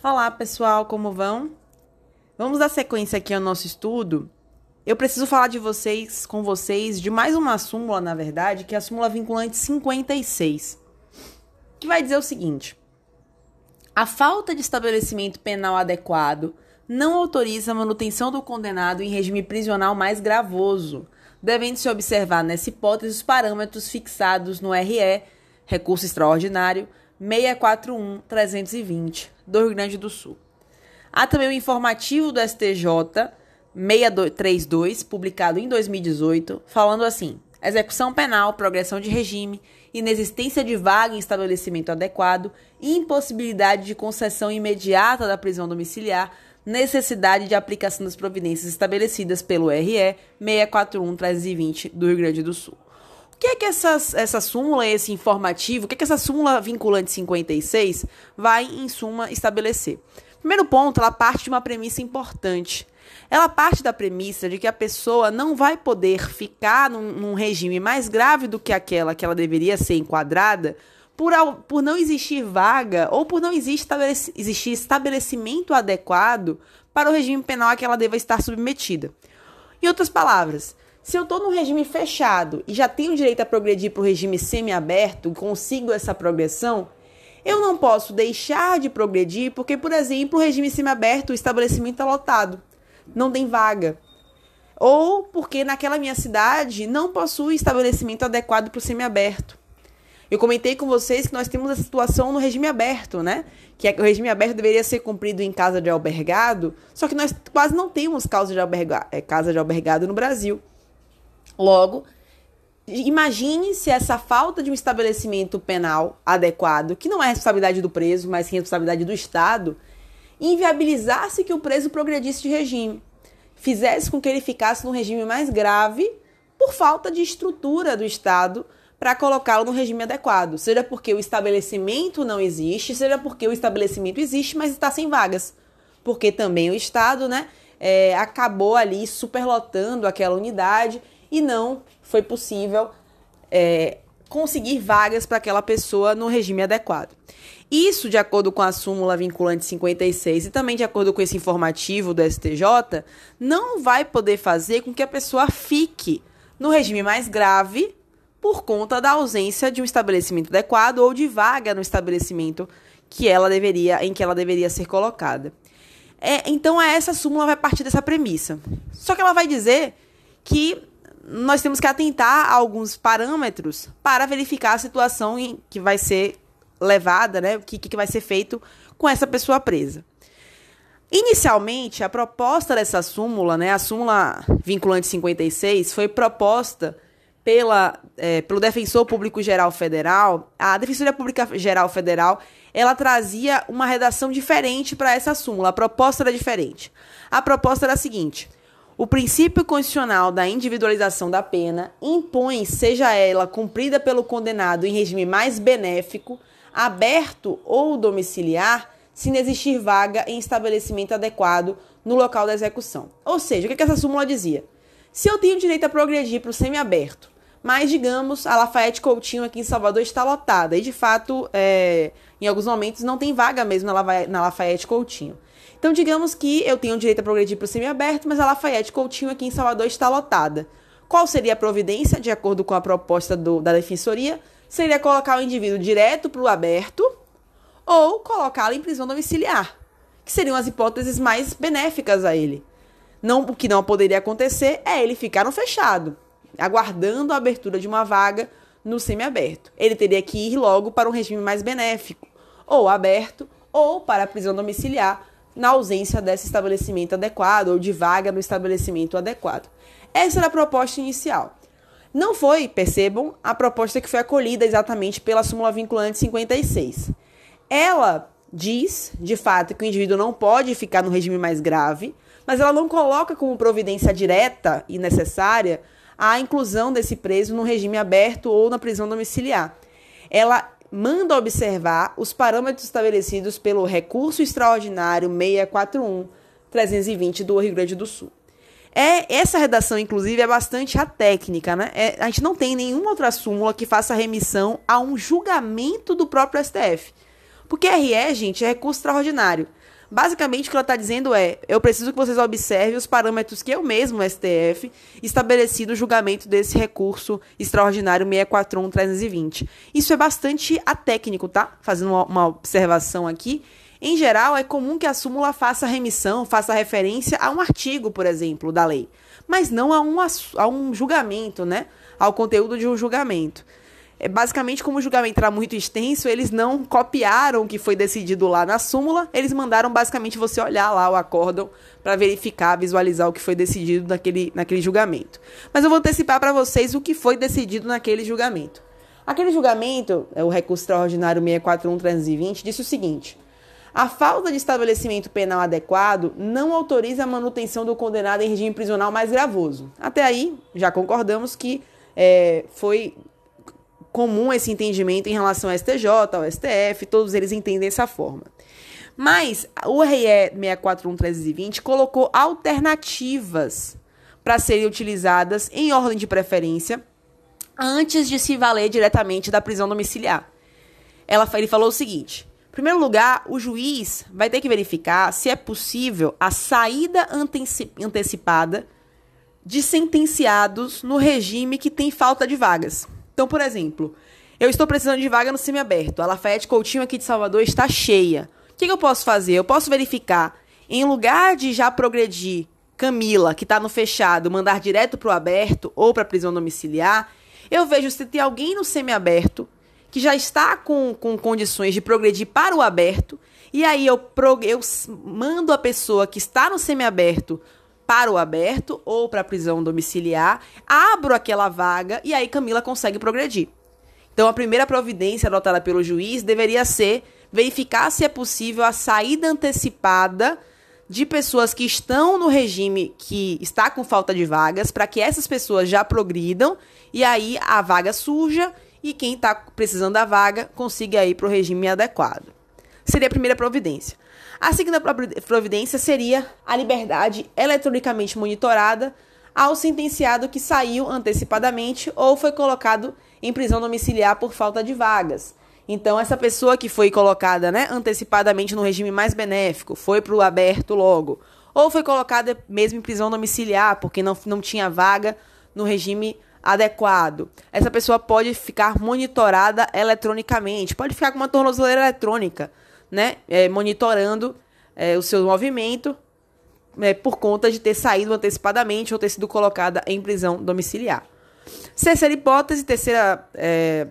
Olá, pessoal, como vão? Vamos dar sequência aqui ao nosso estudo. Eu preciso falar de vocês, com vocês, de mais uma súmula, na verdade, que é a súmula vinculante 56, que vai dizer o seguinte: a falta de estabelecimento penal adequado não autoriza a manutenção do condenado em regime prisional mais gravoso, devendo-se observar nessa hipótese os parâmetros fixados no RE, recurso extraordinário, 641-320, do Rio Grande do Sul. Há também o informativo do STJ 632, publicado em 2018, falando assim: execução penal, progressão de regime, inexistência de vaga em estabelecimento adequado, impossibilidade de concessão imediata da prisão domiciliar, necessidade de aplicação das providências estabelecidas pelo RE 641-320 do Rio Grande do Sul. Que é que essas, essa súmula, esse informativo, o que é que essa súmula vinculante 56 vai, em suma, estabelecer? Primeiro ponto, ela parte de uma premissa importante. Ela parte da premissa de que a pessoa não vai poder ficar num, num regime mais grave do que aquela que ela deveria ser enquadrada por, por não existir vaga ou por não existir estabelecimento adequado para o regime penal a que ela deva estar submetida. Em outras palavras, se eu estou num regime fechado e já tenho direito a progredir para o regime semiaberto, consigo essa progressão, eu não posso deixar de progredir porque, por exemplo, o regime semiaberto, o estabelecimento está lotado, não tem vaga. Ou porque naquela minha cidade não possui estabelecimento adequado para o semiaberto. Eu comentei com vocês que nós temos a situação no regime aberto, né? Que é o regime aberto deveria ser cumprido em casa de albergado, só que nós quase não temos é, casa de albergado no Brasil. Logo, imagine se essa falta de um estabelecimento penal adequado, que não é responsabilidade do preso, mas sim responsabilidade do Estado, inviabilizasse que o preso progredisse de regime, fizesse com que ele ficasse num regime mais grave por falta de estrutura do Estado para colocá-lo no regime adequado, seja porque o estabelecimento não existe, seja porque o estabelecimento existe, mas está sem vagas, porque também o Estado, né, é, acabou ali superlotando aquela unidade e não foi possível é, conseguir vagas para aquela pessoa no regime adequado. Isso, de acordo com a súmula vinculante 56 e também de acordo com esse informativo do STJ, não vai poder fazer com que a pessoa fique no regime mais grave por conta da ausência de um estabelecimento adequado ou de vaga no estabelecimento que ela deveria, em que ela deveria ser colocada. É, então, essa súmula vai partir dessa premissa. Só que ela vai dizer que nós temos que atentar a alguns parâmetros para verificar a situação em que vai ser levada, né? O que, que vai ser feito com essa pessoa presa. Inicialmente, a proposta dessa súmula, né, a súmula vinculante 56, foi proposta pela, é, pelo Defensor Público Geral Federal. A Defensoria Pública Geral Federal ela trazia uma redação diferente para essa súmula. A proposta era diferente. A proposta era a seguinte: o princípio constitucional da individualização da pena impõe, seja ela cumprida pelo condenado em regime mais benéfico, aberto ou domiciliar, se não existir vaga em estabelecimento adequado no local da execução. Ou seja, o que essa súmula dizia? Se eu tenho direito a progredir para o semiaberto, mas digamos a Lafayette Coutinho aqui em Salvador está lotada e de fato, é, em alguns momentos não tem vaga mesmo na Lafayette Coutinho. Então, digamos que eu tenho direito a progredir para o semiaberto, mas a Lafayette Coutinho aqui em Salvador está lotada. Qual seria a providência, de acordo com a proposta do, da defensoria? Seria colocar o indivíduo direto para o aberto ou colocá-lo em prisão domiciliar, que seriam as hipóteses mais benéficas a ele. Não, o que não poderia acontecer é ele ficar no fechado, aguardando a abertura de uma vaga no semiaberto. Ele teria que ir logo para um regime mais benéfico, ou aberto, ou para a prisão domiciliar, na ausência desse estabelecimento adequado ou de vaga no estabelecimento adequado. Essa era a proposta inicial. Não foi, percebam, a proposta que foi acolhida exatamente pela súmula vinculante 56. Ela diz, de fato, que o indivíduo não pode ficar no regime mais grave, mas ela não coloca como providência direta e necessária a inclusão desse preso no regime aberto ou na prisão domiciliar. Ela manda observar os parâmetros estabelecidos pelo recurso extraordinário 641-320 do Rio Grande do Sul. É, essa redação, inclusive, é bastante a técnica, né? É, a gente não tem nenhuma outra súmula que faça remissão a um julgamento do próprio STF. Porque RE, gente, é recurso extraordinário. Basicamente, o que ela está dizendo é: eu preciso que vocês observem os parâmetros que eu mesmo, STF, estabeleci no julgamento desse recurso extraordinário 641-320. Isso é bastante atécnico, tá? Fazendo uma, uma observação aqui. Em geral, é comum que a súmula faça remissão, faça referência a um artigo, por exemplo, da lei, mas não a um, a um julgamento, né? Ao conteúdo de um julgamento. É, basicamente, como o julgamento era muito extenso, eles não copiaram o que foi decidido lá na súmula, eles mandaram basicamente você olhar lá o acórdão para verificar, visualizar o que foi decidido naquele, naquele julgamento. Mas eu vou antecipar para vocês o que foi decidido naquele julgamento. Aquele julgamento, é o recurso extraordinário 641-320, disse o seguinte: a falta de estabelecimento penal adequado não autoriza a manutenção do condenado em regime prisional mais gravoso. Até aí, já concordamos que é, foi comum esse entendimento em relação ao STJ, ao STF, todos eles entendem dessa forma. Mas o RE 641-320 colocou alternativas para serem utilizadas em ordem de preferência antes de se valer diretamente da prisão domiciliar. Ela, ele falou o seguinte: em primeiro lugar, o juiz vai ter que verificar se é possível a saída antecipada de sentenciados no regime que tem falta de vagas. Então, por exemplo, eu estou precisando de vaga no semiaberto. A Lafayette Coutinho aqui de Salvador está cheia. O que, que eu posso fazer? Eu posso verificar, em lugar de já progredir Camila, que está no fechado, mandar direto para o aberto ou para a prisão domiciliar, eu vejo se tem alguém no semiaberto que já está com, com condições de progredir para o aberto, e aí eu, eu mando a pessoa que está no semiaberto para o aberto ou para a prisão domiciliar, abro aquela vaga e aí Camila consegue progredir. Então, a primeira providência adotada pelo juiz deveria ser verificar se é possível a saída antecipada de pessoas que estão no regime que está com falta de vagas, para que essas pessoas já progridam e aí a vaga surja e quem está precisando da vaga consiga ir para o regime adequado. Seria a primeira providência. A segunda providência seria a liberdade eletronicamente monitorada ao sentenciado que saiu antecipadamente ou foi colocado em prisão domiciliar por falta de vagas. Então, essa pessoa que foi colocada né, antecipadamente no regime mais benéfico, foi para o aberto logo, ou foi colocada mesmo em prisão domiciliar porque não, não tinha vaga no regime adequado. Essa pessoa pode ficar monitorada eletronicamente, pode ficar com uma tornozeleira eletrônica né, é, monitorando é, o seu movimento é, por conta de ter saído antecipadamente ou ter sido colocada em prisão domiciliar. Terceira hipótese, terceira é,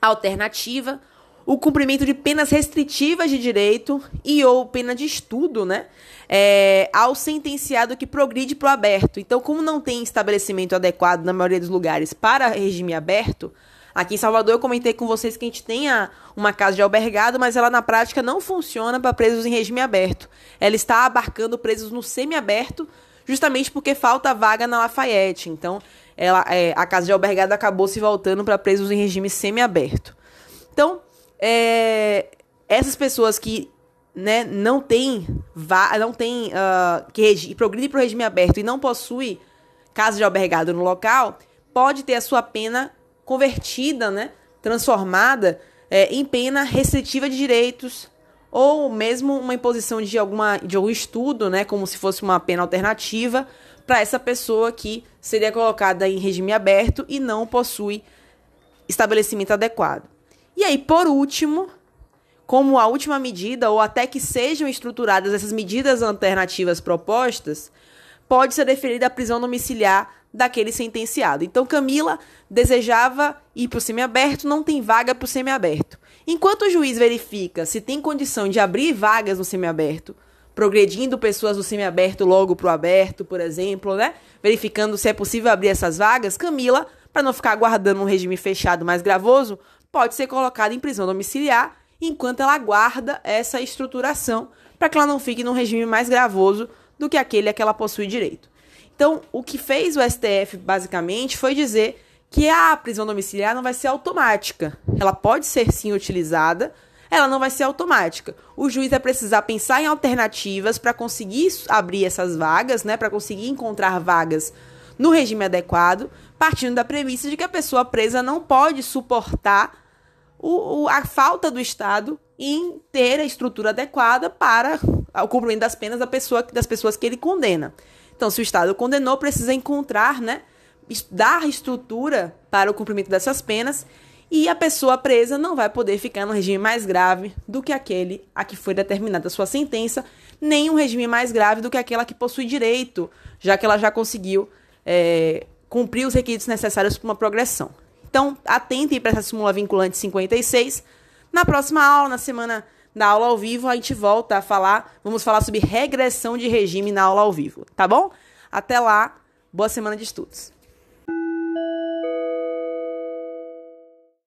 alternativa, o cumprimento de penas restritivas de direito e ou pena de estudo, né? É, ao sentenciado que progride para o aberto. Então, como não tem estabelecimento adequado na maioria dos lugares para regime aberto, Aqui em Salvador eu comentei com vocês que a gente tem uma casa de albergado, mas ela na prática não funciona para presos em regime aberto. Ela está abarcando presos no semiaberto, justamente porque falta vaga na Lafayette. Então, ela, é, a casa de albergado acabou se voltando para presos em regime semiaberto. Então, é, essas pessoas que né, não têm não tem, uh, que progride para o regime aberto e não possui casa de albergado no local, pode ter a sua pena convertida, né, transformada é, em pena restritiva de direitos ou mesmo uma imposição de alguma de algum estudo, né, como se fosse uma pena alternativa para essa pessoa que seria colocada em regime aberto e não possui estabelecimento adequado. E aí, por último, como a última medida ou até que sejam estruturadas essas medidas alternativas propostas, pode ser deferida a prisão domiciliar daquele sentenciado. Então Camila desejava ir para o semiaberto, não tem vaga para o semiaberto. Enquanto o juiz verifica se tem condição de abrir vagas no semiaberto, progredindo pessoas do semiaberto logo para o aberto, por exemplo, né? Verificando se é possível abrir essas vagas, Camila, para não ficar aguardando um regime fechado mais gravoso, pode ser colocada em prisão domiciliar enquanto ela aguarda essa estruturação, para que ela não fique num regime mais gravoso do que aquele a que ela possui direito. Então, o que fez o STF basicamente foi dizer que a prisão domiciliar não vai ser automática. Ela pode ser sim utilizada, ela não vai ser automática. O juiz vai precisar pensar em alternativas para conseguir abrir essas vagas, né, para conseguir encontrar vagas no regime adequado, partindo da premissa de que a pessoa presa não pode suportar o, o, a falta do Estado em ter a estrutura adequada para o cumprimento das penas da pessoa, das pessoas que ele condena. Então, se o Estado condenou, precisa encontrar, né, dar estrutura para o cumprimento dessas penas e a pessoa presa não vai poder ficar no regime mais grave do que aquele a que foi determinada a sua sentença, nem um regime mais grave do que aquela que possui direito, já que ela já conseguiu é, cumprir os requisitos necessários para uma progressão. Então, atentem para essa súmula vinculante 56. Na próxima aula, na semana na aula ao vivo a gente volta a falar, vamos falar sobre regressão de regime na aula ao vivo, tá bom? Até lá, boa semana de estudos.